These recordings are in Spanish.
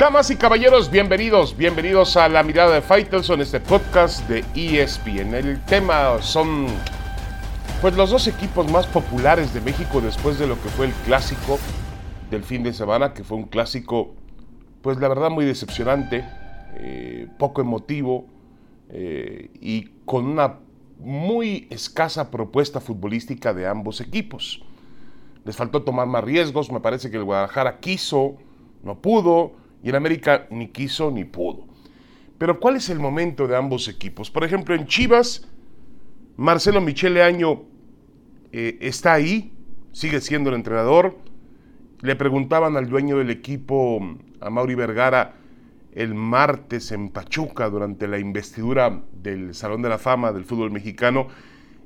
Damas y caballeros, bienvenidos, bienvenidos a la mirada de Faitelson, este podcast de ESPN. El tema son pues los dos equipos más populares de México después de lo que fue el clásico del fin de semana, que fue un clásico, pues la verdad muy decepcionante, eh, poco emotivo eh, y con una muy escasa propuesta futbolística de ambos equipos. Les faltó tomar más riesgos, me parece que el Guadalajara quiso, no pudo, y el América ni quiso ni pudo. Pero ¿cuál es el momento de ambos equipos? Por ejemplo, en Chivas, Marcelo Michele Año eh, está ahí, sigue siendo el entrenador. Le preguntaban al dueño del equipo, a Mauri Vergara, el martes en Pachuca durante la investidura del Salón de la Fama del fútbol mexicano,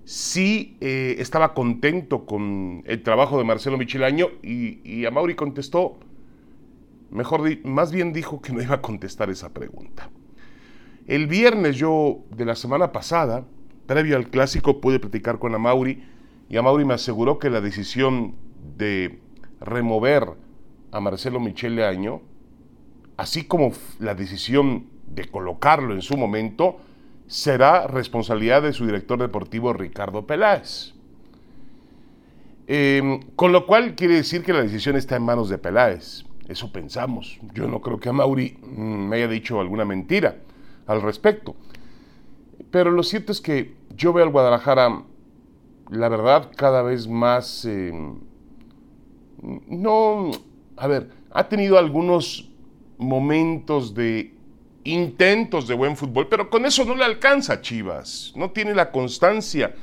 si eh, estaba contento con el trabajo de Marcelo Michelaño y, y a Mauri contestó, mejor, más bien dijo que no iba a contestar esa pregunta. El viernes yo de la semana pasada, previo al clásico, pude platicar con Mauri y Mauri me aseguró que la decisión de remover a Marcelo Michele Año, así como la decisión de colocarlo en su momento, será responsabilidad de su director deportivo Ricardo Peláez. Em, con lo cual quiere decir que la decisión está en manos de Peláez. Eso pensamos. Yo no creo que a Mauri mm, me haya dicho alguna mentira al respecto. Pero lo cierto es que yo veo al Guadalajara, la verdad, cada vez más... Em, no, a ver, ha tenido algunos momentos de intentos de buen fútbol, pero con eso no le alcanza Chivas. No tiene la constancia,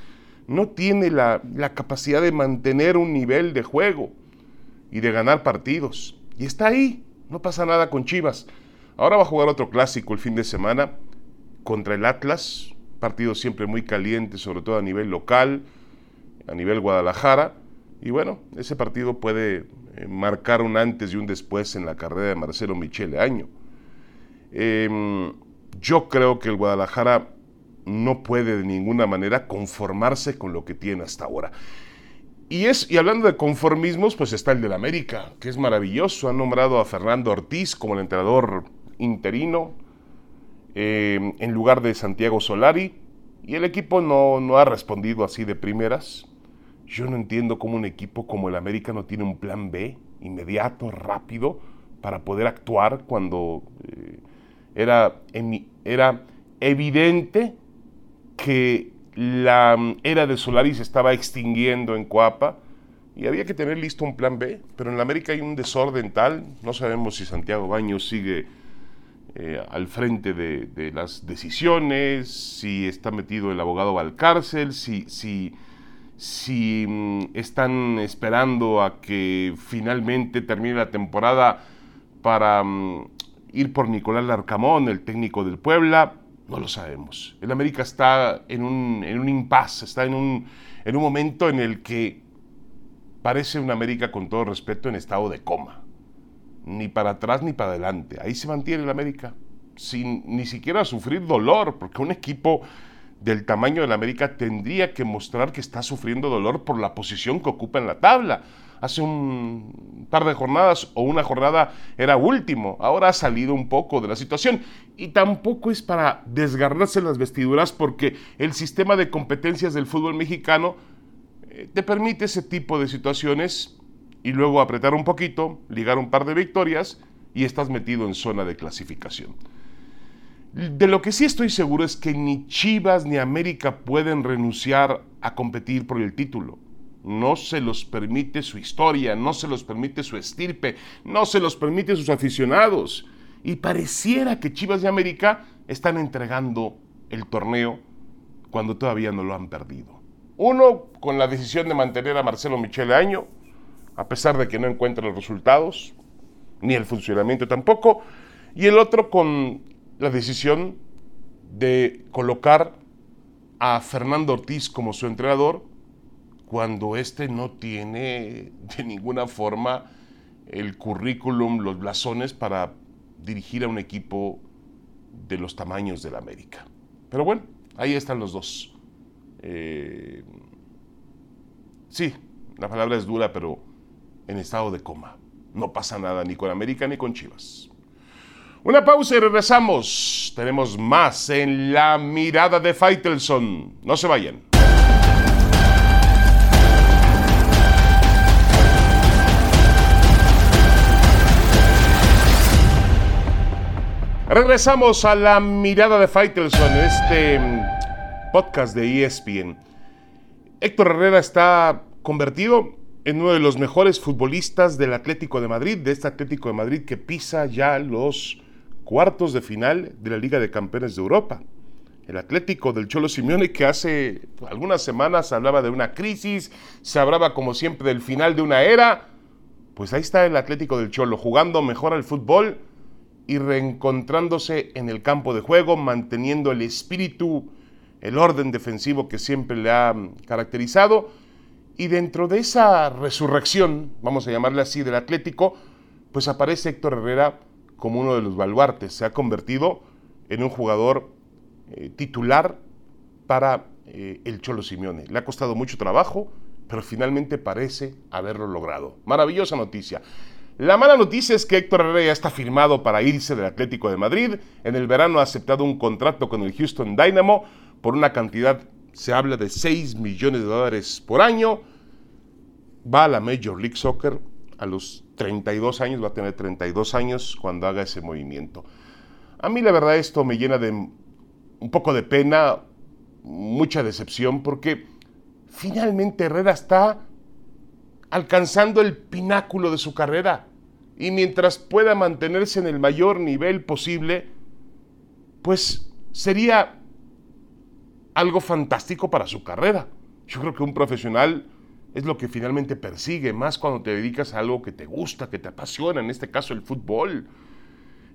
no tiene la capacidad de mantener un nivel de juego y de ganar partidos. Y está ahí, no pasa nada con Chivas. Ahora va a jugar otro clásico el fin de semana contra el Atlas, partido siempre muy caliente, sobre todo a nivel local, a nivel Guadalajara. Y bueno, ese partido puede eh, marcar un antes y un después en la carrera de Marcelo Michele Año. Em, yo creo que el Guadalajara no puede de ninguna manera conformarse con lo que tiene hasta ahora. Y, es, y hablando de conformismos, pues está el del América, que es maravilloso. Han nombrado a Fernando Ortiz como el entrenador interino eh, en lugar de Santiago Solari. Y el equipo no, no ha respondido así de primeras. Yo no entiendo cómo un equipo como el América no tiene un plan B inmediato, rápido, para poder actuar cuando eh, era, era evidente que la mm, era de Solari se estaba extinguiendo en Coapa y había que tener listo un plan B, pero en la América hay un desorden tal, no sabemos si Santiago Baños sigue eh, al frente de, las decisiones, si está metido el abogado Valcárcel, si, si, si mm, están esperando a que finalmente termine la temporada para mm, ir por Nicolás Larcamón, el técnico del Puebla. No lo sabemos. El América está en un, en un impasse, está en un, en un momento en el que parece un América, con todo respeto, en estado de coma. Ni para atrás ni para adelante. Ahí se mantiene el América, sin ni siquiera sufrir dolor, porque un equipo del tamaño del América tendría que mostrar que está sufriendo dolor por la posición que ocupa en la tabla hace un par de jornadas o una jornada era último, ahora ha salido un poco de la situación y tampoco es para desgarrarse las vestiduras porque el sistema de competencias del fútbol mexicano eh, te permite ese tipo de situaciones y luego apretar un poquito, ligar un par de victorias y estás metido en zona de clasificación. De lo que sí estoy seguro es que ni Chivas ni América pueden renunciar a competir por el título no se los permite su historia, no se los permite su estirpe, no se los permite sus aficionados. Y pareciera que Chivas de América están entregando el torneo cuando todavía no lo han perdido. Uno con la decisión de mantener a Marcelo Michele Año, a pesar de que no encuentra los resultados, ni el funcionamiento tampoco, y el otro con la decisión de colocar a Fernando Ortiz como su entrenador cuando éste no tiene de ninguna forma el currículum, los blasones para dirigir a un equipo de los tamaños de la América. Pero bueno, ahí están los dos. Eh, sí, la palabra es dura, pero en estado de coma. No pasa nada ni con América ni con Chivas. Una pausa y regresamos. Tenemos más en la mirada de Faitelson. No se vayan. Regresamos a la mirada de Faitelson, este mm, podcast de ESPN. Héctor Herrera está convertido en uno de los mejores futbolistas del Atlético de Madrid, de este Atlético de Madrid que pisa ya los cuartos de final de la Liga de Campeones de Europa. El Atlético del Cholo Simeone que hace algunas semanas hablaba de una crisis, se hablaba como siempre del final de una era, pues ahí está el Atlético del Cholo jugando mejor al fútbol y reencontrándose en el campo de juego, manteniendo el espíritu, el orden defensivo que siempre le ha caracterizado. Y dentro de esa resurrección, vamos a llamarle así, del Atlético, pues aparece Héctor Herrera como uno de los baluartes. Se ha convertido en un jugador eh, titular para eh, el Cholo Simeone. Le ha costado mucho trabajo, pero finalmente parece haberlo logrado. Maravillosa noticia. La mala noticia es que Héctor Herrera ya está firmado para irse del Atlético de Madrid. En el verano ha aceptado un contrato con el Houston Dynamo por una cantidad, se habla de 6 millones de dólares por año. Va a la Major League Soccer a los 32 años, va a tener 32 años cuando haga ese movimiento. A mí la verdad esto me llena de un poco de pena, mucha decepción, porque finalmente Herrera está alcanzando el pináculo de su carrera y mientras pueda mantenerse en el mayor nivel posible, pues sería algo fantástico para su carrera. Yo creo que un profesional es lo que finalmente persigue, más cuando te dedicas a algo que te gusta, que te apasiona, en este caso el fútbol.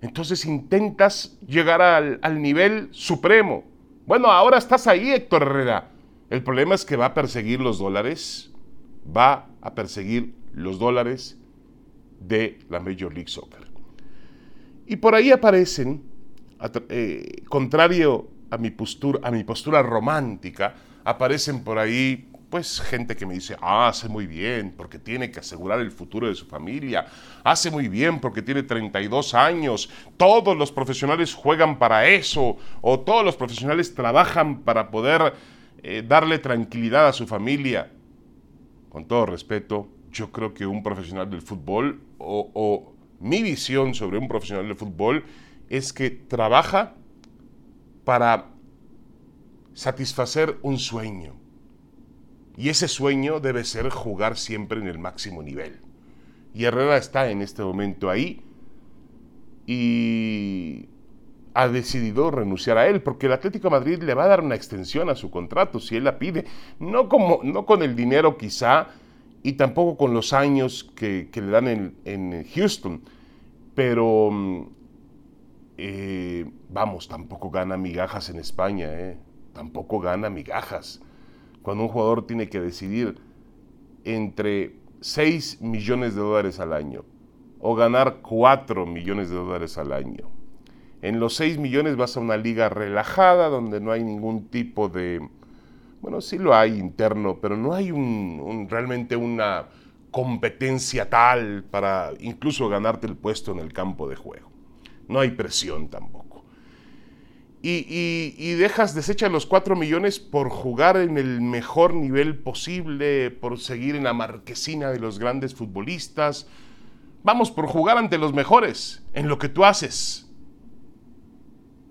Entonces intentas llegar al, nivel supremo. Bueno, ahora estás ahí, Héctor Herrera. El problema es que va a perseguir los dólares, va a perseguir los dólares de la Major League Soccer. Y por ahí aparecen, eh, contrario a mi, postura, a mi postura romántica, aparecen por ahí pues gente que me dice, ah, hace muy bien porque tiene que asegurar el futuro de su familia, hace muy bien porque tiene 32 años, todos los profesionales juegan para eso, o todos los profesionales trabajan para poder eh, darle tranquilidad a su familia. Con todo respeto, yo creo que un profesional del fútbol o, mi visión sobre un profesional del fútbol es que trabaja para satisfacer un sueño. Y ese sueño debe ser jugar siempre en el máximo nivel. Y Herrera está en este momento ahí y ha decidido renunciar a él, porque el Atlético Madrid le va a dar una extensión a su contrato si él la pide, no, como, no con el dinero quizá y tampoco con los años que, le dan en, Houston. Pero, mm, eh, vamos, tampoco gana migajas en España, ¿eh? tampoco gana migajas. Cuando un jugador tiene que decidir entre 6 millones de dólares al año o ganar 4 millones de dólares al año. En los 6 millones vas a una liga relajada donde no hay ningún tipo de bueno, sí lo hay interno, pero no hay realmente una competencia tal para incluso ganarte el puesto en el campo de juego. No hay presión tampoco. Y, dejas, desechar los 4 millones por jugar en el mejor nivel posible, por seguir en la marquesina de los grandes futbolistas. Vamos, por jugar ante los mejores, en lo que tú haces.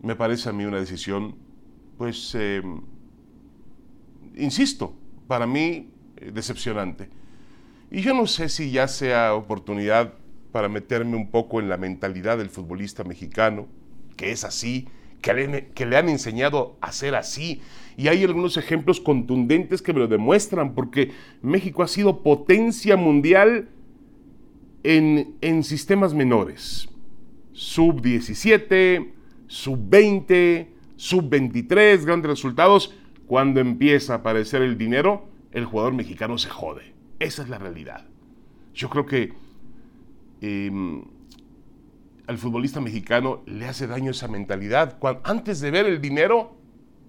Me parece a mí una decisión, pues, em, insisto, para mí eh, decepcionante. Y yo no sé si ya sea oportunidad para meterme un poco en la mentalidad del futbolista mexicano, que es así, que le, han enseñado a ser así. Y hay algunos ejemplos contundentes que me lo demuestran, porque México ha sido potencia mundial en, en sistemas menores. Sub 17, sub 20, sub 23, grandes resultados cuando empieza a aparecer el dinero, el jugador mexicano se jode. Esa es la realidad. Yo creo que em, al futbolista mexicano le hace daño esa mentalidad. Cuando, antes de ver el dinero,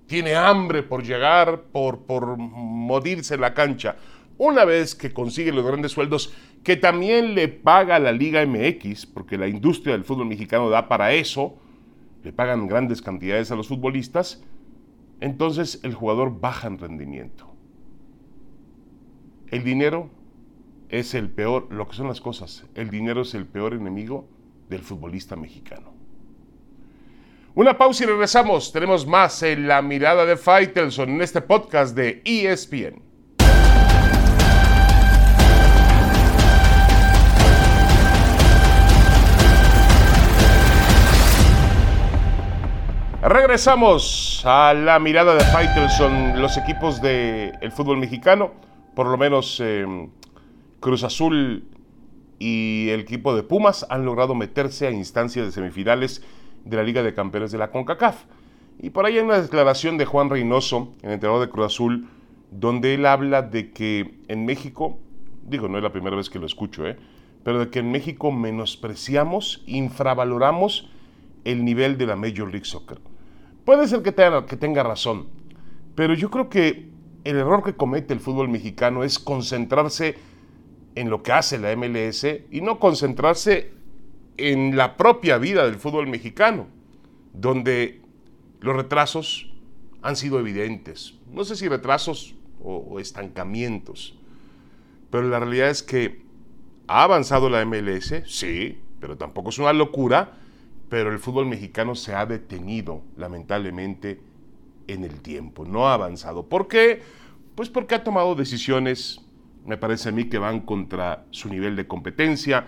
tiene hambre por llegar, por, por morirse en la cancha. una vez que consigue los grandes sueldos que también le paga la Liga MX, porque la industria del fútbol mexicano da para eso, le pagan grandes cantidades a los futbolistas, entonces el jugador baja en rendimiento. El dinero es el peor, lo que son las cosas, el dinero es el peor enemigo del futbolista mexicano. Una pausa y regresamos. Tenemos más en la mirada de Faitelson en este podcast de ESPN. Regresamos a la mirada de Faitelson, los equipos del fútbol mexicano, por lo menos em, Cruz Azul y el equipo de Pumas han logrado meterse a instancias de semifinales de la Liga de Campeones de la CONCACAF. Y por ahí hay una declaración de Juan Reynoso, el entrenador de Cruz Azul, donde él habla de que en México, digo, no es la primera vez que lo escucho, ¿eh? pero de que en México menospreciamos, infravaloramos el nivel de la Major League Soccer. Puede ser que tenga, que tenga razón, pero yo creo que el error que comete el fútbol mexicano es concentrarse en lo que hace la MLS y no concentrarse en la propia vida del fútbol mexicano, donde los retrasos han sido evidentes. No sé si retrasos o, estancamientos, pero la realidad es que ha avanzado la MLS, sí, pero tampoco es una locura pero el fútbol mexicano se ha detenido, lamentablemente, en el tiempo, no ha avanzado. ¿Por qué? Pues porque ha tomado decisiones, me parece a mí, que van contra su nivel de competencia.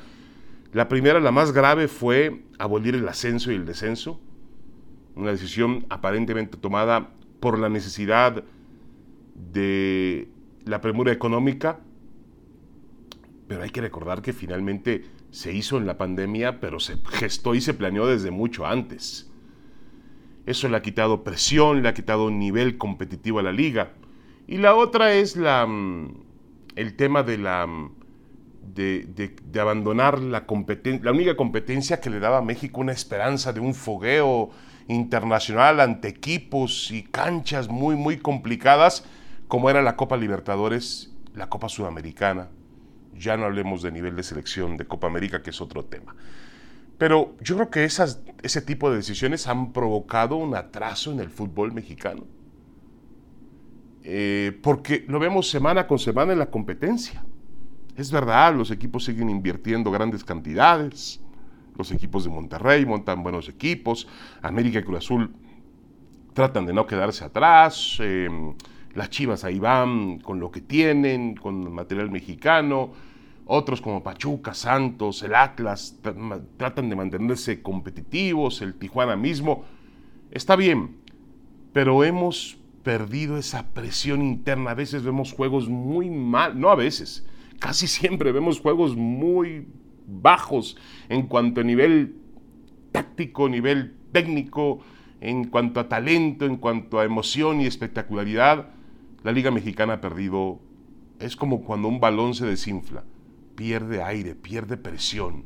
La primera, la más grave, fue abolir el ascenso y el descenso, una decisión aparentemente tomada por la necesidad de la premura económica, pero hay que recordar que finalmente se hizo en la pandemia, pero se gestó y se planeó desde mucho antes. Eso le ha quitado presión, le ha quitado nivel competitivo a la liga. Y la otra es la, mm, el tema de la mm, de, abandonar la, la única competencia que le daba a México una esperanza de un fogueo internacional ante equipos y canchas muy, muy complicadas, como era la Copa Libertadores, la Copa Sudamericana, ya no hablemos de nivel de selección de Copa América, que es otro tema. Pero yo creo que esas, ese tipo de decisiones han provocado un atraso en el fútbol mexicano. Eh, porque lo vemos semana con semana en la competencia. Es verdad, los equipos siguen invirtiendo grandes cantidades. Los equipos de Monterrey montan buenos equipos. América y Cruz Azul tratan de no quedarse atrás. Eh, las Chivas ahí van con lo que tienen, con material mexicano. Otros como Pachuca, Santos, el Atlas tratan de mantenerse competitivos, el Tijuana mismo. Está bien, pero hemos perdido esa presión interna. A veces vemos juegos muy mal, no a veces, casi siempre vemos juegos muy bajos en cuanto a nivel táctico, nivel técnico, en cuanto a talento, en cuanto a emoción y espectacularidad. La Liga Mexicana ha perdido, es como cuando un balón se desinfla pierde aire, pierde presión.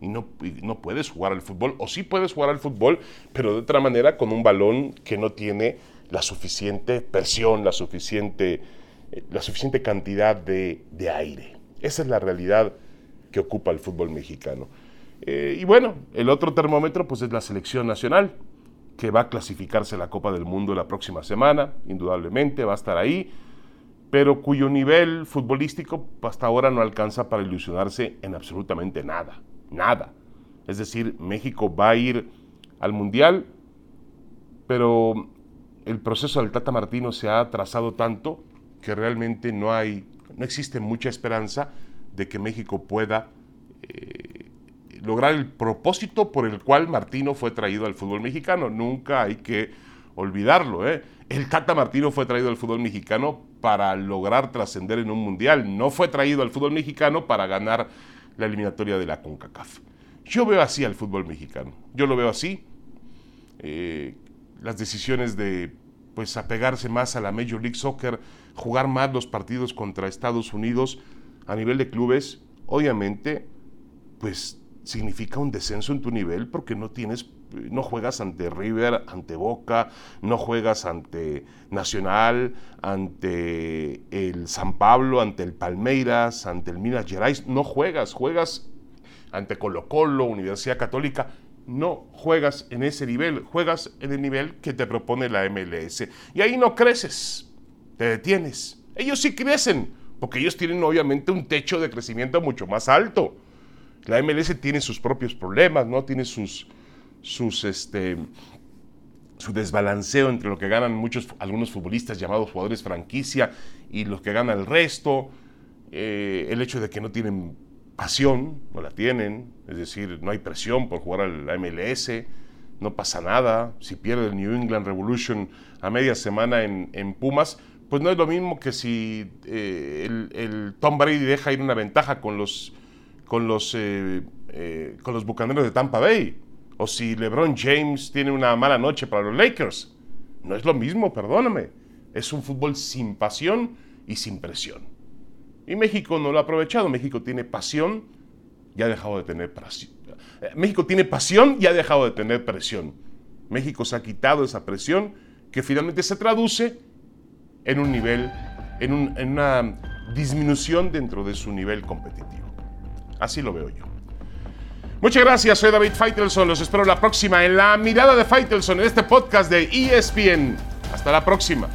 Y no, no puedes jugar al fútbol, o sí puedes jugar al fútbol, pero de otra manera con un balón que no tiene la suficiente presión, la suficiente, eh, la suficiente cantidad de, aire. Esa es la realidad que ocupa el fútbol mexicano. Eh, y bueno, el otro termómetro pues es la selección nacional, que va a clasificarse a la Copa del Mundo la próxima semana, indudablemente, va a estar ahí pero cuyo nivel futbolístico hasta ahora no alcanza para ilusionarse en absolutamente nada, nada. Es decir, México va a ir al Mundial, pero el proceso del Tata Martino se ha atrasado tanto que realmente no hay, no existe mucha esperanza de que México pueda eh, lograr el propósito por el cual Martino fue traído al fútbol mexicano. Nunca hay que olvidarlo. ¿eh? El Tata Martino fue traído al fútbol mexicano para lograr trascender en un mundial. No fue traído al fútbol mexicano para ganar la eliminatoria de la CONCACAF. Yo veo así al fútbol mexicano. Yo lo veo así. Eh, las decisiones de pues apegarse más a la Major League Soccer, jugar más los partidos contra Estados Unidos a nivel de clubes, obviamente, pues significa un descenso en tu nivel porque no tienes no juegas ante River, ante Boca, no juegas ante Nacional, ante el San Pablo, ante el Palmeiras, ante el Minas Gerais. No juegas, juegas ante Colo Colo, Universidad Católica. No juegas en ese nivel, juegas en el nivel que te propone la MLS. Y ahí no creces, te detienes. Ellos sí crecen, porque ellos tienen obviamente un techo de crecimiento mucho más alto. La MLS tiene sus propios problemas, ¿no? Tiene sus, sus, este, su desbalanceo entre lo que ganan muchos, algunos futbolistas llamados jugadores franquicia y los que gana el resto, eh, el hecho de que no tienen pasión, no la tienen, es decir, no hay presión por jugar al la MLS, no pasa nada, si pierde el New England Revolution a media semana en, Pumas, pues no es lo mismo que si eh, el, Tom Brady deja ir una ventaja con los, con los, eh, con los Bucaneros de Tampa Bay o si LeBron James tiene una mala noche para los Lakers. No es lo mismo, perdóname. Es un fútbol sin pasión y sin presión. Y México no lo ha aprovechado. México tiene pasión y ha dejado de tener presión. México tiene pasión y ha dejado de tener presión. México se ha quitado esa presión que finalmente se traduce en un nivel, en, en una disminución dentro de su nivel competitivo. Así lo veo yo. Muchas gracias, soy David Faitelson. Los espero la próxima en la mirada de Faitelson en este podcast de ESPN. Hasta la próxima.